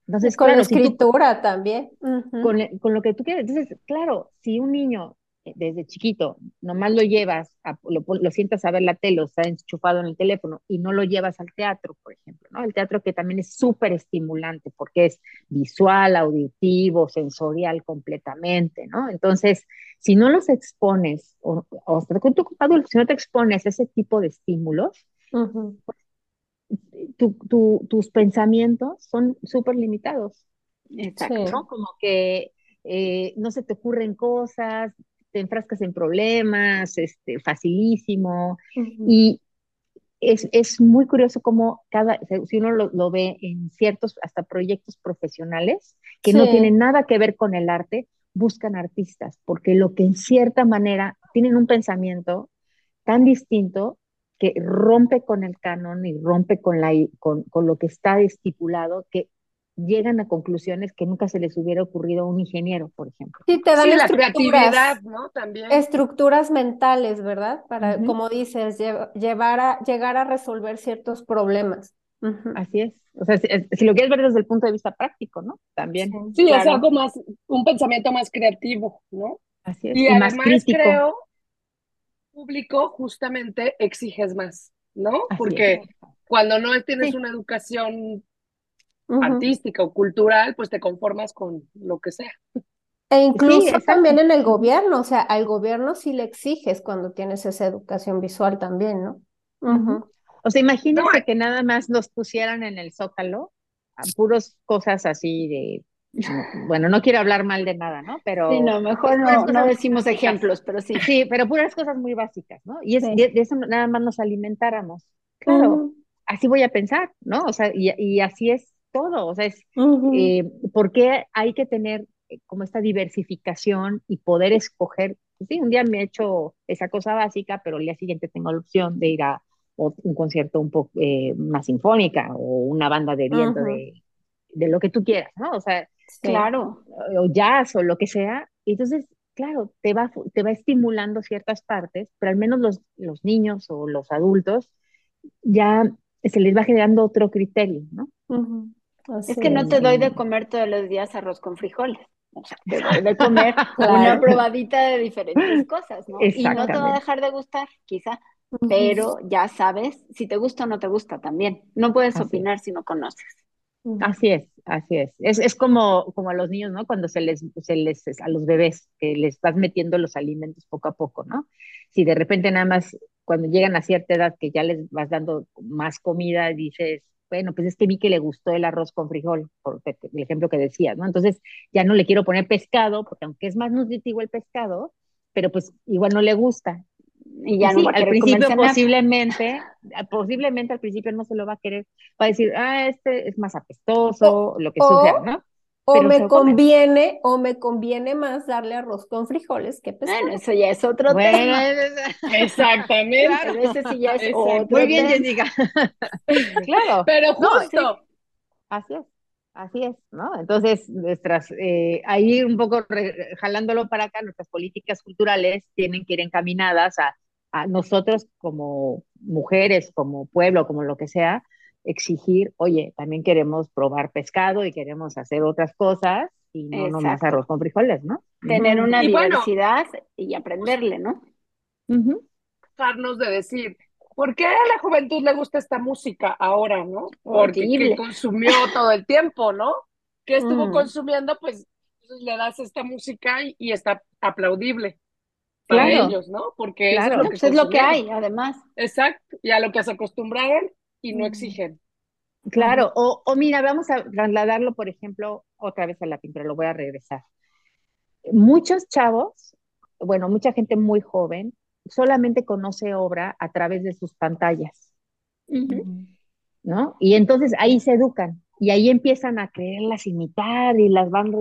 Entonces, con la escritura también. con, con, lo que tú quieres. Entonces, claro, si un niño eh, desde chiquito, nomás lo llevas, lo, lo, sientas a ver la tele, o está enchufado en el teléfono y no lo llevas al teatro, por ejemplo, ¿no? El teatro que también es súper estimulante porque es visual, auditivo, sensorial completamente, ¿no? Entonces, si no los expones, o, o con tu adulto, si no te expones a ese tipo de estímulos, pues, tu, tu, tus pensamientos son súper limitados. Exacto. ¿no? Como que eh, no se te ocurren cosas, te enfrascas en problemas, este, facilísimo. Y es, es, muy curioso cómo cada, si uno lo, lo, ve en ciertos, hasta proyectos profesionales, que no tienen nada que ver con el arte, buscan artistas, porque lo que en cierta manera tienen un pensamiento tan distinto que rompe con el canon y rompe con, la, con, con lo que está estipulado, que llegan a conclusiones que nunca se les hubiera ocurrido a un ingeniero, por ejemplo. Sí, te dan la creatividad, ¿no? También. Estructuras mentales, ¿verdad? Para, como dices, llevar a, llegar a resolver ciertos problemas. Así es. O sea, si, lo quieres ver desde el punto de vista práctico, ¿no? También. Sí, es algo más, un pensamiento más creativo, ¿no? Así es. Y, además creo, público justamente exiges más, ¿no? Porque cuando no tienes una educación artística o cultural, pues te conformas con lo que sea. E incluso también en el gobierno, o sea, al gobierno sí le exiges cuando tienes esa educación visual también, ¿no? O sea, imagínense que nada más nos pusieran en el zócalo a puros cosas así de bueno, no quiero hablar mal de nada, ¿no? Pero. Sí, no, mejor no, no decimos ejemplos, pero sí. Sí, pero puras cosas muy básicas, ¿no? Y es, de, eso nada más nos alimentáramos. Claro, así voy a pensar, ¿no? O sea, y, y así es todo. O sea, es. Eh, ¿Por qué hay que tener eh, como esta diversificación y poder escoger? Pues sí, un día me he hecho esa cosa básica, pero el día siguiente tengo la opción de ir a un concierto un poco eh, más sinfónica o una banda de viento de, de lo que tú quieras, ¿no? O sea, Claro. o jazz o lo que sea. Entonces, claro, te va, te va estimulando ciertas partes, pero al menos los, los niños o los adultos ya se les va generando otro criterio, ¿no? Es que no te doy de comer todos los días arroz con frijoles. O sea, te doy de comer una probadita de diferentes cosas, ¿no? Y no te va a dejar de gustar, quizá, pero ya sabes si te gusta o no te gusta también. No puedes opinar si no conoces. Así es, así es. Es, es como, como a los niños, ¿no? Cuando se les, se les, a los bebés, que les vas metiendo los alimentos poco a poco, ¿no? Si de repente nada más, cuando llegan a cierta edad que ya les vas dando más comida, dices, bueno, pues es que vi que le gustó el arroz con frijol, por el ejemplo que decías, ¿no? Entonces ya no le quiero poner pescado, porque aunque es más nutritivo el pescado, pero pues igual no le gusta y ya no va a al principio posiblemente, posiblemente al principio no se lo va a querer, va a decir, ah, este es más apestoso, lo que sea, ¿no? O me conviene, o me conviene más darle arroz con frijoles que pescado. Bueno, eso ya es otro tema. Exactamente. Claro, ese sí ya es otro Muy bien, Jessica. claro. Pero justo. Así es. Así es, ¿no? Entonces, nuestras, eh, ahí un poco jalándolo para acá, nuestras políticas culturales tienen que ir encaminadas a, a nosotros como mujeres, como pueblo, como lo que sea, exigir, oye, también queremos probar pescado y queremos hacer otras cosas y no nomás arroz con frijoles, ¿no? Tener una diversidad y aprenderle, ¿no? Dejarnos de decir, ¿por qué a la juventud le gusta esta música ahora, no? Porque consumió todo el tiempo, ¿no? Que estuvo mm. consumiendo, pues le das esta música y, está aplaudible para ellos, ¿no? Porque es, lo que, pues es lo que hay, además. Exacto, y a lo que se acostumbraron y no exigen. Claro, o, o mira, vamos a trasladarlo, por ejemplo, otra vez a la pintura, lo voy a regresar. Muchos chavos, bueno, mucha gente muy joven, solamente conoce obra a través de sus pantallas, ¿no? Y entonces ahí se educan y ahí empiezan a creerlas imitar y las van...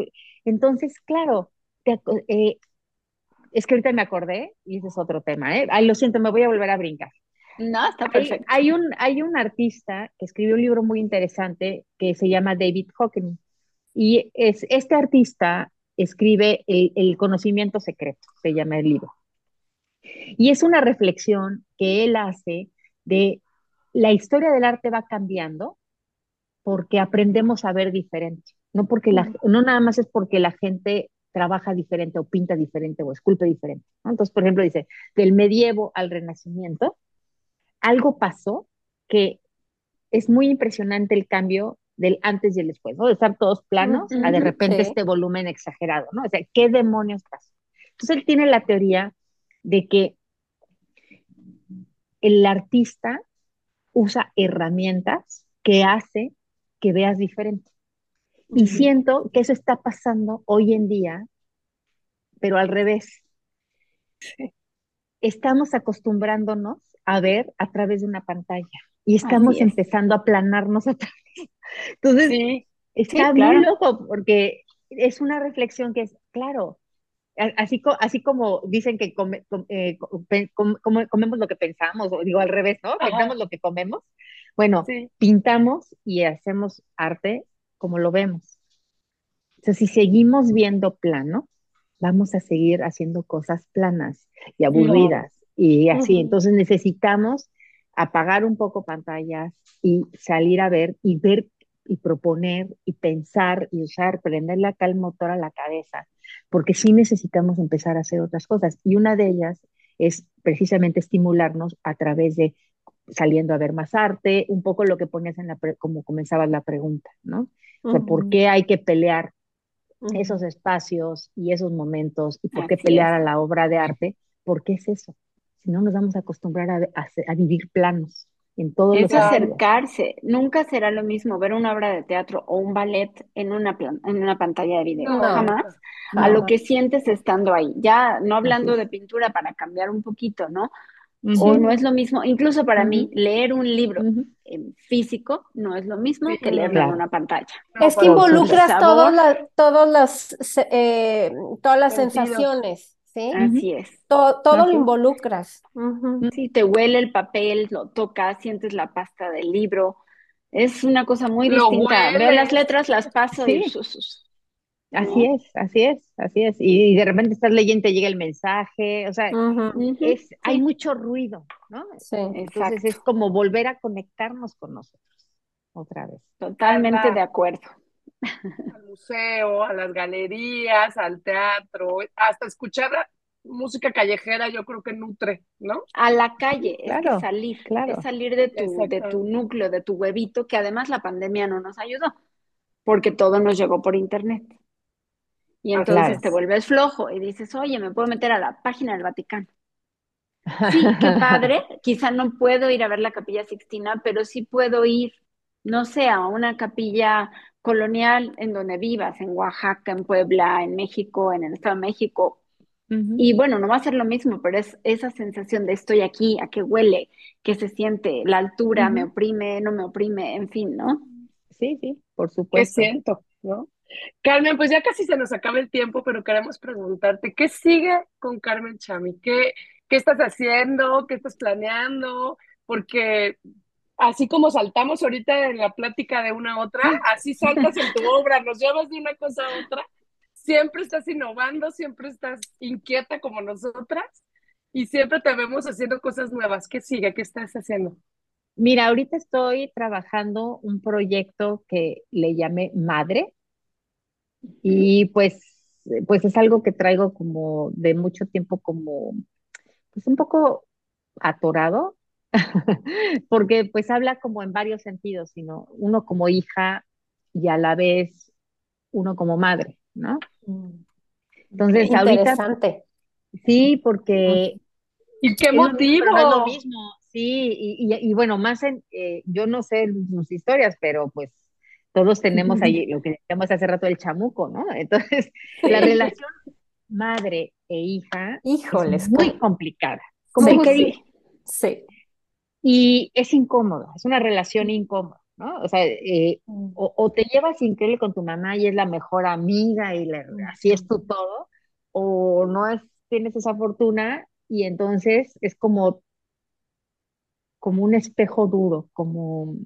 Entonces, claro, eh, es que ahorita me acordé y ese es otro tema, ¿eh? Ay, lo siento, me voy a volver a brincar. No, está perfecto. Hay, un, hay un artista que escribió un libro muy interesante que se llama David Hockney y es, este artista escribe el, el conocimiento secreto, se llama el libro. Y es una reflexión que él hace de la historia del arte va cambiando porque aprendemos a ver diferente, no porque la, no nada más es porque la gente trabaja diferente o pinta diferente o esculpe diferente. Entonces, por ejemplo, dice, del medievo al renacimiento, algo pasó que es muy impresionante el cambio del antes y el después, ¿no? De estar todos planos a de repente este volumen exagerado, ¿no? O sea, ¿qué demonios pasó? Entonces él tiene la teoría de que el artista usa herramientas que hace que veas diferente. Y siento que eso está pasando hoy en día, pero al revés. Estamos acostumbrándonos a ver a través de una pantalla y estamos empezando a planarnos a través. Entonces, está muy loco porque es una reflexión que es, claro, así, así como dicen que eh, comemos lo que pensamos, o digo al revés, ¿no? Pensamos lo que comemos. Bueno, pintamos y hacemos arte como lo vemos. O si seguimos viendo plano, vamos a seguir haciendo cosas planas y aburridas y así. Entonces necesitamos apagar un poco pantallas y salir a ver y ver y proponer y pensar y usar, prenderle acá el motor a la cabeza porque sí necesitamos empezar a hacer otras cosas. Y una de ellas es precisamente estimularnos a través de saliendo a ver más arte, un poco lo que ponías en la, como comenzaba la pregunta, ¿no? O sea, ¿por qué hay que pelear esos espacios y esos momentos? ¿Y por qué pelear a la obra de arte? ¿Por qué es eso? Si no nos vamos a acostumbrar a, a, vivir planos en todo Es acercarse. Nunca será lo mismo ver una obra de teatro o un ballet en una, en una pantalla de video, jamás, a lo que sientes estando ahí. Ya no hablando de pintura para cambiar un poquito, ¿no? O no es lo mismo, incluso para mí, leer un libro en físico no es lo mismo que leerlo en una pantalla. Es que involucras todas las, todos las, eh, todas las sensaciones. ¿Sí? Así es. Todo, lo involucras. Sí, te huele el papel, lo tocas, sientes la pasta del libro. Es una cosa muy distinta. Veo las letras, las paso y sus, Así es, así es, así es. Y, de repente estás leyendo, te llega el mensaje, o sea, es, hay mucho ruido, ¿no? Sí, Entonces es como volver a conectarnos con nosotros otra vez. Totalmente de acuerdo. Al museo, a las galerías, al teatro, hasta escuchar música callejera, yo creo que nutre, ¿no? A la calle, claro, es salir, claro. es salir de tu, de tu núcleo, de tu huevito, que además la pandemia no nos ayudó, porque todo nos llegó por internet. Y entonces te vuelves flojo y dices, oye, me puedo meter a la página del Vaticano. Sí, qué padre. Quizá no puedo ir a ver la capilla Sixtina, pero sí puedo ir, no sé, a una capilla colonial en donde vivas, en Oaxaca, en Puebla, en México, en el Estado de México. Y bueno, no va a ser lo mismo, pero es esa sensación de estoy aquí, a qué huele, qué se siente, la altura me oprime, no me oprime, en fin, ¿no? Sí, sí, por supuesto. ¿Qué siento? ¿no? Carmen, pues ya casi se nos acaba el tiempo, pero queremos preguntarte, ¿qué sigue con Carmen Chami? ¿Qué, qué estás haciendo? ¿Qué estás planeando? Porque así como saltamos ahorita en la plática de una a otra, así saltas en tu obra, nos llevas de una cosa a otra. Siempre estás innovando, siempre estás inquieta como nosotras y siempre te vemos haciendo cosas nuevas. ¿Qué sigue? ¿Qué estás haciendo? Mira, ahorita estoy trabajando un proyecto que le llamé Madre, y pues, pues es algo que traigo como de mucho tiempo como, pues un poco atorado, porque pues habla como en varios sentidos, sino uno como hija y a la vez uno como madre, ¿no? Mm. Entonces, Interesante. sí, porque... ¿Y qué motivo? Es lo mismo, sí, y, y, bueno, más en, eh, yo no sé sus historias, pero pues todos tenemos ahí lo que decíamos hace rato el chamuco, ¿no? Entonces, la relación madre e hija Híjoles, es muy complicada. Como sí. sí. Y es incómoda, es una relación incómoda, ¿no? O sea, eh, mm. o, te llevas increíble con tu mamá y es la mejor amiga y así es tu todo, o no es, tienes esa fortuna y entonces es como, como un espejo duro, como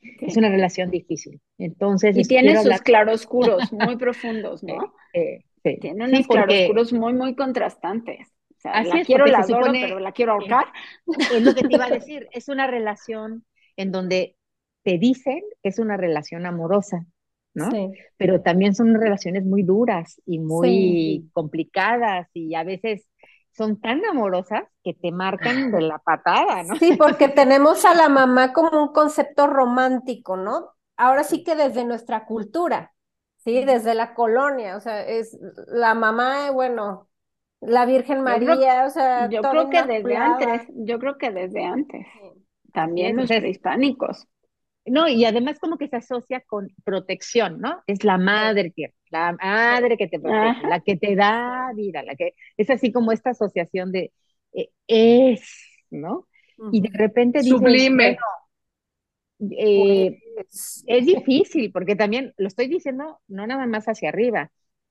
es una relación difícil. Entonces, y tiene sus claroscuros muy profundos, ¿no? sí. Tiene unos claroscuros muy, muy contrastantes. O sea, la quiero, la adoro, pero la quiero ahorcar. Es lo que te iba a decir. Es una relación en donde te dicen que es una relación amorosa, ¿no? Sí. Pero también son relaciones muy duras y muy complicadas y a veces son tan amorosas que te marcan de la patada, ¿no? Sí, porque tenemos a la mamá como un concepto romántico, ¿no? Ahora sí que desde nuestra cultura, ¿sí? Desde la colonia, o sea, es la mamá, bueno, la Virgen María, o sea, yo creo que desde antes, yo creo que desde antes, también los prehispánicos. No, y además como que se asocia con protección, ¿no? Es la madre que la madre que te protege, la que te da vida, la que es así como esta asociación de eh, es, ¿no? Y de repente sublime. Eh, pues, es difícil porque también lo estoy diciendo no nada más hacia arriba,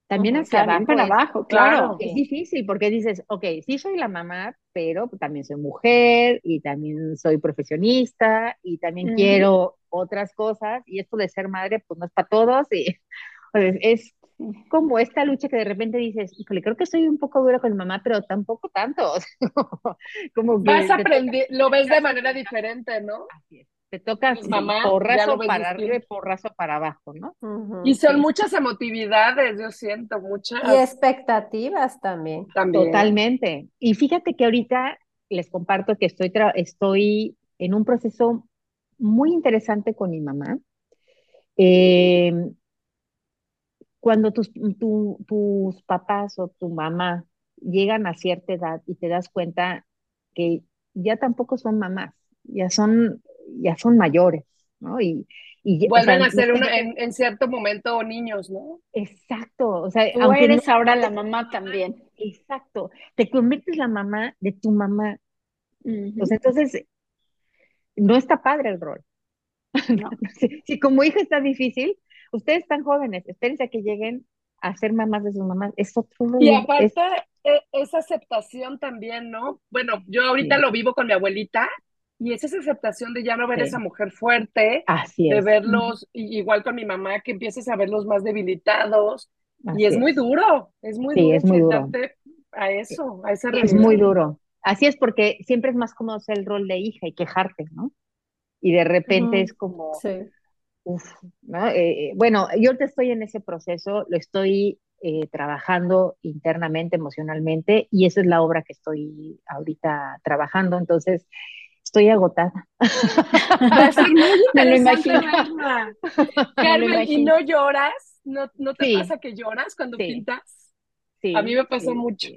también hacia abajo. Para abajo, claro. Es difícil porque dices, ok, sí soy la mamá, pero también soy mujer y también soy profesionista y también quiero otras cosas y esto de ser madre pues no es para todos y pues, es como esta lucha que de repente dices, híjole, creo que soy un poco dura con mamá, pero tampoco tanto. como Vas a aprender, lo ves de manera diferente, ¿no? Así es te toca mamá, porrazo para arriba y porrazo para abajo, ¿no? y son muchas emotividades, yo siento, muchas. Y expectativas también. Totalmente. Y fíjate que ahorita les comparto que estoy, estoy en un proceso muy interesante con mi mamá. Eh, cuando tus, tus papás o tu mamá llegan a cierta edad y te das cuenta que ya tampoco son mamás, ya son, ya son mayores, ¿no? Y, y vuelven a ser en, cierto momento niños, ¿no? Exacto, o sea, tú eres ahora la mamá también. Exacto, te conviertes la mamá de tu mamá. entonces, no está padre el rol. No. si, como hija está difícil, ustedes están jóvenes, espérense a que lleguen a ser mamás de sus mamás, es otro rol. Y aparte, e, esa aceptación también, ¿no? Bueno, yo ahorita lo vivo con mi abuelita y es esa aceptación de ya no ver a esa mujer fuerte, Así de verlos, igual con mi mamá, que empieces a verlos más debilitados. y es, muy duro, es muy sí, duro. es muy duro. A eso, a esa Es muy duro. Así es porque siempre es más cómodo ser el rol de hija y quejarte, ¿no? Y de repente es como, sí. uf, ¿no? Eh, eh, bueno, yo te estoy en ese proceso, lo estoy eh, trabajando internamente, emocionalmente, y esa es la obra que estoy ahorita trabajando. Entonces, estoy agotada. Me lo imagino. Carmen, ¿y no lloras? ¿No, no te pasa que lloras cuando pintas? Sí, a mí me pasó mucho.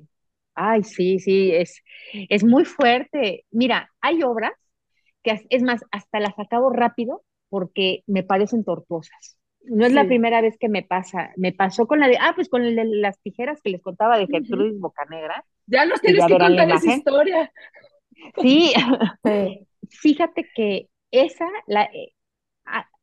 Ay, sí, sí, es, es muy fuerte. Mira, hay obras que es más, hasta las acabo rápido porque me parecen tortuosas. No es la primera vez que me pasa. Me pasó con la de, ah, pues con el de las tijeras que les contaba de Gertrudis Bocanegra. Ya nos tienes que contar esa historia. Sí, fíjate que esa la, eh,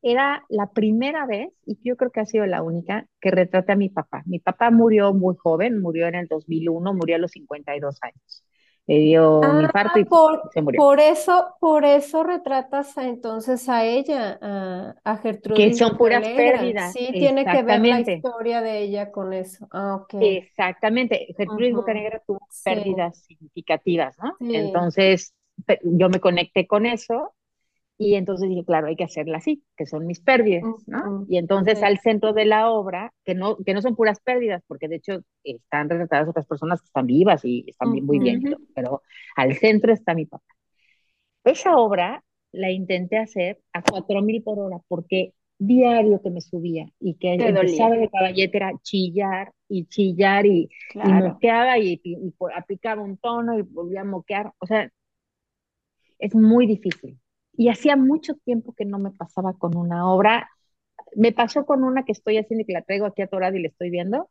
era la primera vez, y yo creo que ha sido la única, que retraté a mi papá. Mi papá murió muy joven, murió en el 2001, murió a los 52 años. Le dio un ah, infarto y se murió. Por eso, por eso retratas entonces a ella, a, a Gertrudis. Que son puras pérdidas. Sí, tiene que ver la historia de ella con eso. Ah, Exactamente. Gertrudis uh tuvo pérdidas significativas, ¿no? Entonces, yo me conecté con eso y entonces dije, claro, hay que hacerla así, que son mis pérdidas, ¿no? Y entonces al centro de la obra, que no, que no son puras pérdidas, porque de hecho están retratadas otras personas que están vivas y están muy bien, pero al centro está mi papá. Esa obra la intenté hacer a cuatro mil por hora, porque diario que me subía y que empezaba de caballete era chillar y chillar y, moqueaba y, y, aplicaba un tono y volvía a moquear, o sea, es muy difícil y hacía mucho tiempo que no me pasaba con una obra. Me pasó con una que estoy haciendo y que la traigo aquí atorada y le estoy viendo.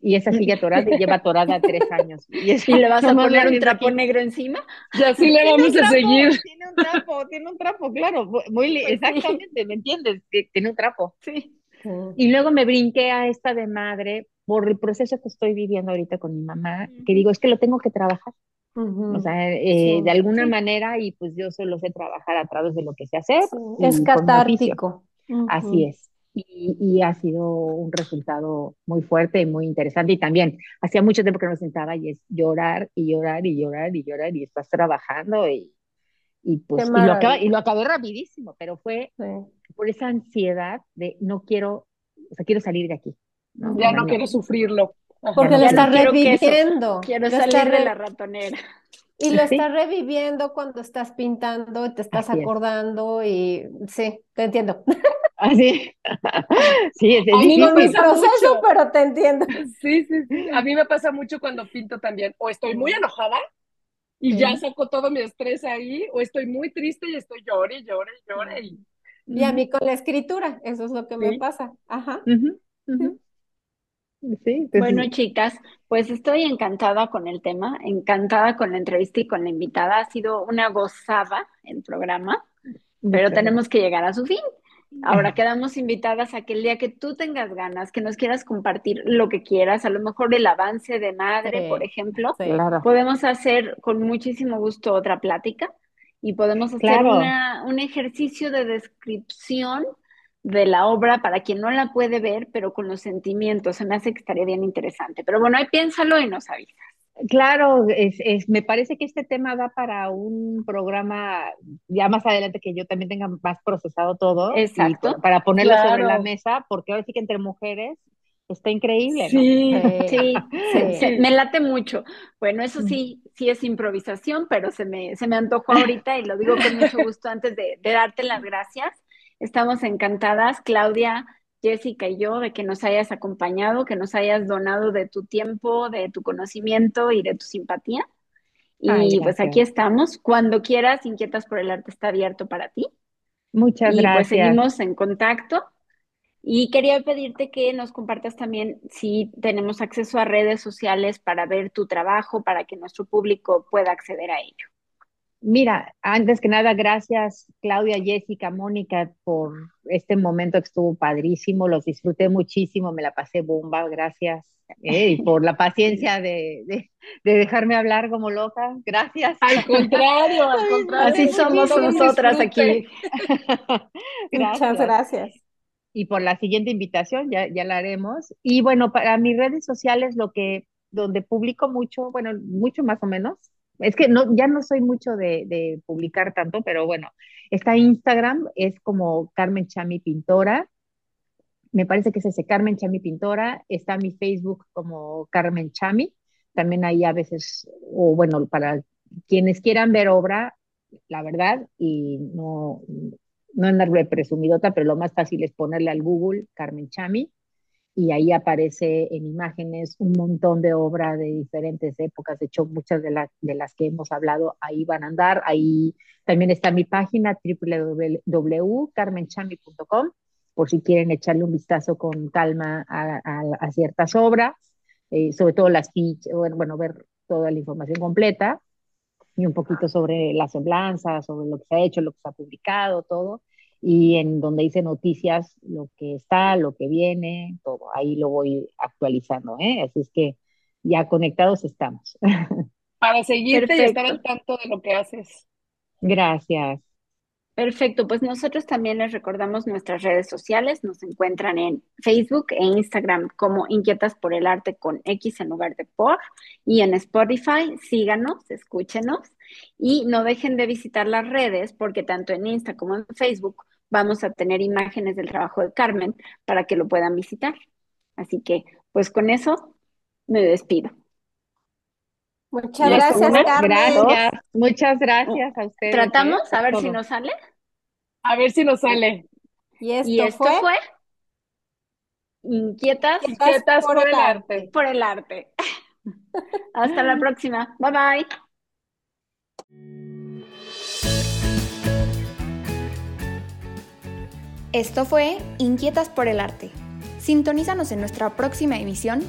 Y esa sigue atorada y lleva atorada tres años. ¿Y, le vas a poner un trapo negro encima? Y así le vamos a seguir. Tiene un trapo, tiene un trapo, claro. Muy, pues exactamente, ¿me entiendes? Tiene un trapo. Sí. Y luego me brinqué a esta de madre por el proceso que estoy viviendo ahorita con mi mamá, que digo, es que lo tengo que trabajar. O sea, eh, de alguna manera, y pues yo solo sé trabajar a través de lo que sé hacer. Es catártico. Así es. Y, y, ha sido un resultado muy fuerte y muy interesante. Y también, hacía mucho tiempo que no me sentaba y es llorar y llorar y llorar y llorar y estás trabajando y, y pues y lo, acabé, y lo, acabé, rapidísimo, pero fue por esa ansiedad de no quiero, o sea, quiero salir de aquí. Ya no quiero sufrirlo. Porque lo está reviviendo. Quiero salir de la ratonera. Y lo está reviviendo cuando estás pintando, te estás acordando y sí, te entiendo. Así. Ah, sí, es, a mí me proceso, pero te entiendo. Sí, sí, sí. A mí me pasa mucho cuando pinto también. O estoy muy enojada y ya saco todo mi estrés ahí, o estoy muy triste y estoy llore, llore, llore. Y, y a mí con la escritura, eso es lo que me pasa. Ajá. Sí, bueno, chicas, pues estoy encantada con el tema, encantada con la entrevista y con la invitada. Ha sido una gozada el programa, pero tenemos que llegar a su fin. Ahora quedamos invitadas a que el día que tú tengas ganas, que nos quieras compartir lo que quieras, a lo mejor el avance de madre, por ejemplo, podemos hacer con muchísimo gusto otra plática y podemos hacer un ejercicio de descripción de la obra para quien no la puede ver, pero con los sentimientos. Se me hace que estaría bien interesante. Pero bueno, ahí piénsalo y nos avisas. Claro, es, me parece que este tema da para un programa ya más adelante que yo también tenga más procesado todo. Exacto. Para ponerlo sobre la mesa, porque ahora sí que entre mujeres está increíble. Sí, sí, sí, me late mucho. Bueno, eso sí, sí es improvisación, pero se me, se me antojó ahorita y lo digo con mucho gusto antes de, de darte las gracias. Estamos encantadas, Claudia, Jessica y yo, de que nos hayas acompañado, que nos hayas donado de tu tiempo, de tu conocimiento y de tu simpatía. Y pues aquí estamos. Cuando quieras, Inquietas por el Arte está abierto para ti. Muchas y gracias. pues seguimos en contacto. Y quería pedirte que nos compartas también si tenemos acceso a redes sociales para ver tu trabajo, para que nuestro público pueda acceder a ello. Mira, antes que nada, gracias Claudia, Jessica, Mónica por este momento que estuvo padrísimo, los disfruté muchísimo, me la pasé bomba, gracias. Eh, y por la paciencia de, de, dejarme hablar como loca, gracias. Al contrario, al contrario. Así somos nosotras aquí. Muchas gracias. Y por la siguiente invitación, ya, ya la haremos. Y bueno, para mis redes sociales, lo que, donde publico mucho, bueno, mucho más o menos, es que no, ya no soy mucho de, publicar tanto, pero bueno, está Instagram, es como Carmen Chami Pintora. Me parece que es ese Carmen Chami Pintora. Está mi Facebook como Carmen Chami. También ahí a veces, o bueno, para quienes quieran ver obra, la verdad, y no, no andarle presumidota, pero lo más fácil es ponerle al Google Carmen Chami y ahí aparece en imágenes un montón de obras de diferentes épocas. De hecho, muchas de, de las que hemos hablado ahí van a andar. Ahí también está mi página www.carmenchami.com por si quieren echarle un vistazo con calma a, ciertas obras, eh, sobre todo las fichas, bueno, ver toda la información completa y un poquito sobre la semblanza, sobre lo que se ha hecho, lo que se ha publicado, todo y en donde hice noticias, lo que está, lo que viene, todo. Ahí lo voy actualizando, ¿eh? Así es que ya conectados estamos. Para seguirte y estar al tanto de lo que haces. Gracias. Perfecto, pues nosotros también les recordamos nuestras redes sociales, nos encuentran en Facebook e Instagram como Inquietas por el Arte con X en lugar de por y en Spotify, síganos, escúchenos y no dejen de visitar las redes porque tanto en Insta como en Facebook vamos a tener imágenes del trabajo de Carmen para que lo puedan visitar. Así que, pues con eso me despido. Muchas gracias, Carmen. Gracias, muchas gracias a ustedes. ¿Tratamos? A ver si nos sale. A ver si nos sale. Y esto, fue? Inquietas, Inquietas por, el arte. Por el arte. Hasta la próxima. Bye bye. Esto fue Inquietas por el Arte. Sintonízanos en nuestra próxima emisión